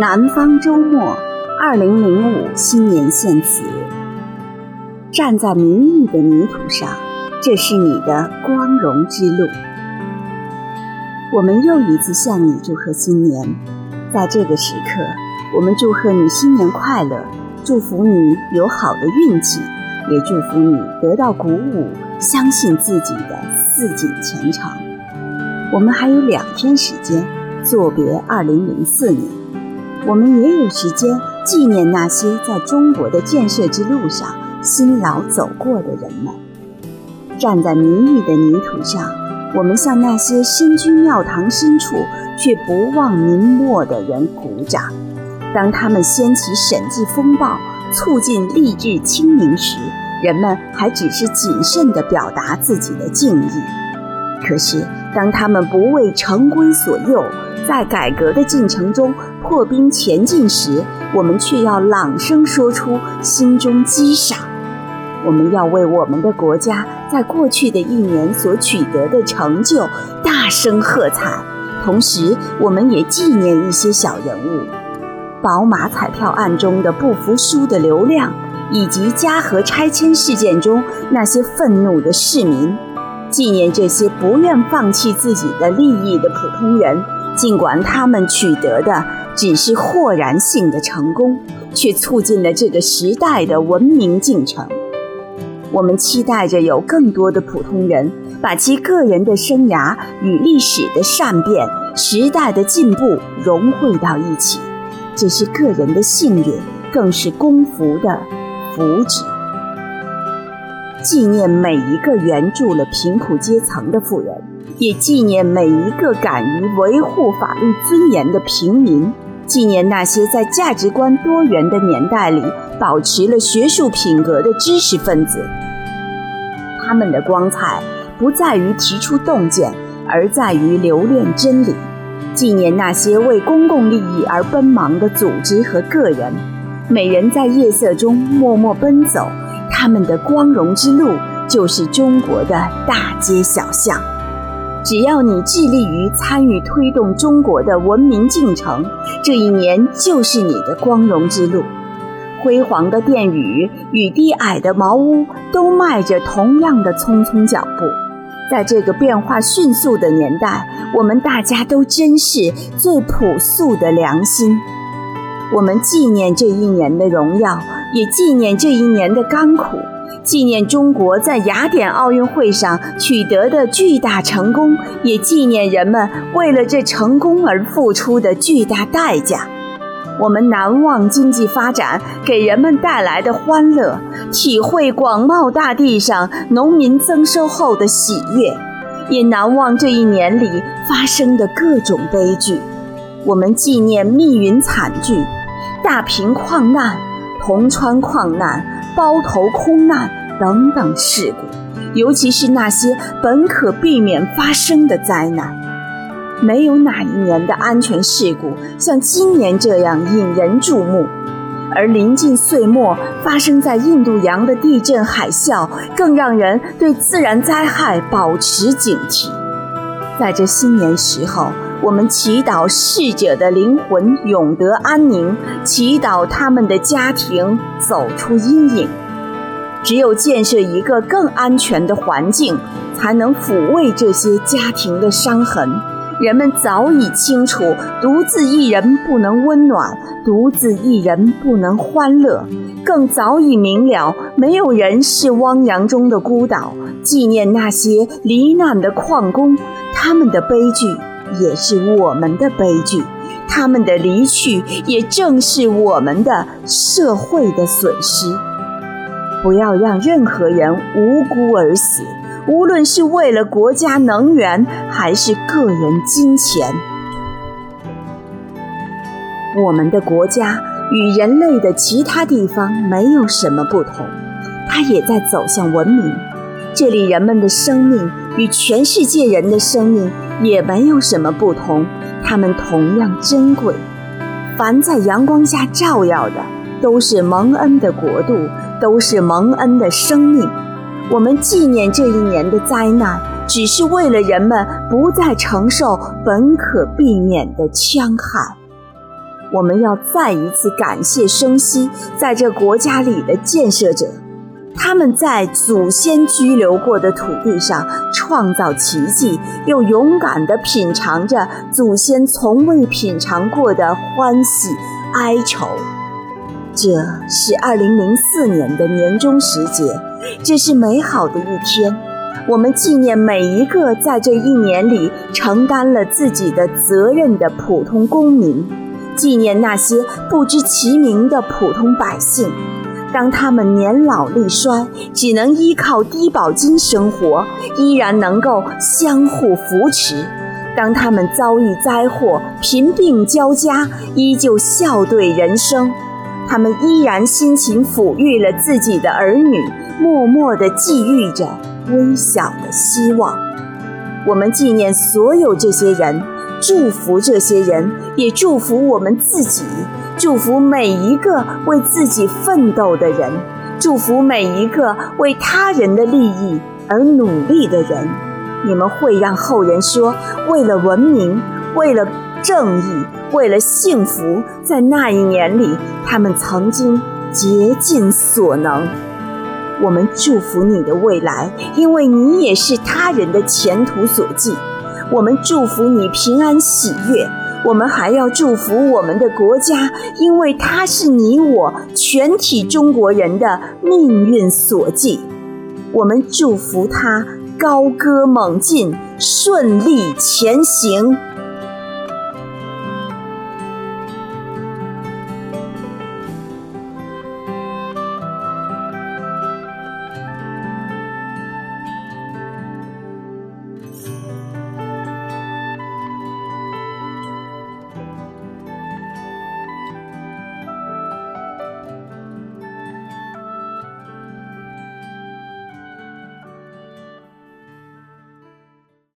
南方周末，二零零五新年献词。站在民意的泥土上，这是你的光荣之路。我们又一次向你祝贺新年，在这个时刻，我们祝贺你新年快乐，祝福你有好的运气，也祝福你得到鼓舞，相信自己的似锦前程。我们还有两天时间作别二零零四年，我们也有时间纪念那些在中国的建设之路上辛劳走过的人们。站在民意的泥土上。我们向那些身居庙堂深处却不忘民末的人鼓掌。当他们掀起审计风暴，促进吏治清明时，人们还只是谨慎地表达自己的敬意。可是，当他们不为成规所诱，在改革的进程中破冰前进时，我们却要朗声说出心中激赏。我们要为我们的国家在过去的一年所取得的成就大声喝彩，同时我们也纪念一些小人物：宝马彩票案中的不服输的流量，以及嘉禾拆迁事件中那些愤怒的市民。纪念这些不愿放弃自己的利益的普通人，尽管他们取得的只是豁然性的成功，却促进了这个时代的文明进程。我们期待着有更多的普通人把其个人的生涯与历史的善变、时代的进步融汇到一起，这是个人的幸运，更是公福的福祉。纪念每一个援助了贫苦阶层的富人，也纪念每一个敢于维护法律尊严的平民，纪念那些在价值观多元的年代里。保持了学术品格的知识分子，他们的光彩不在于提出洞见，而在于留恋真理。纪念那些为公共利益而奔忙的组织和个人，每人在夜色中默默奔走，他们的光荣之路就是中国的大街小巷。只要你致力于参与推动中国的文明进程，这一年就是你的光荣之路。辉煌的殿宇与低矮的茅屋都迈着同样的匆匆脚步，在这个变化迅速的年代，我们大家都珍视最朴素的良心。我们纪念这一年的荣耀，也纪念这一年的甘苦，纪念中国在雅典奥运会上取得的巨大成功，也纪念人们为了这成功而付出的巨大代价。我们难忘经济发展给人们带来的欢乐，体会广袤大地上农民增收后的喜悦，也难忘这一年里发生的各种悲剧。我们纪念密云惨剧、大平矿难、铜川矿难、包头空难等等事故，尤其是那些本可避免发生的灾难。没有哪一年的安全事故像今年这样引人注目，而临近岁末发生在印度洋的地震海啸，更让人对自然灾害保持警惕。在这新年时候，我们祈祷逝者的灵魂永得安宁，祈祷他们的家庭走出阴影。只有建设一个更安全的环境，才能抚慰这些家庭的伤痕。人们早已清楚，独自一人不能温暖，独自一人不能欢乐，更早已明了，没有人是汪洋中的孤岛。纪念那些罹难的矿工，他们的悲剧也是我们的悲剧，他们的离去也正是我们的社会的损失。不要让任何人无辜而死。无论是为了国家能源，还是个人金钱，我们的国家与人类的其他地方没有什么不同，它也在走向文明。这里人们的生命与全世界人的生命也没有什么不同，他们同样珍贵。凡在阳光下照耀的，都是蒙恩的国度，都是蒙恩的生命。我们纪念这一年的灾难，只是为了人们不再承受本可避免的戕害。我们要再一次感谢生息在这国家里的建设者，他们在祖先居留过的土地上创造奇迹，又勇敢地品尝着祖先从未品尝过的欢喜哀愁。这是二零零四年的年终时节，这是美好的一天。我们纪念每一个在这一年里承担了自己的责任的普通公民。纪念那些不知其名的普通百姓，当他们年老力衰，只能依靠低保金生活，依然能够相互扶持；当他们遭遇灾祸、贫病交加，依旧笑对人生；他们依然辛勤抚育了自己的儿女，默默地寄予着微小的希望。我们纪念所有这些人。祝福这些人，也祝福我们自己，祝福每一个为自己奋斗的人，祝福每一个为他人的利益而努力的人。你们会让后人说，为了文明，为了正义，为了幸福，在那一年里，他们曾经竭尽所能。我们祝福你的未来，因为你也是他人的前途所寄。我们祝福你平安喜悦，我们还要祝福我们的国家，因为它是你我全体中国人的命运所寄。我们祝福他高歌猛进，顺利前行。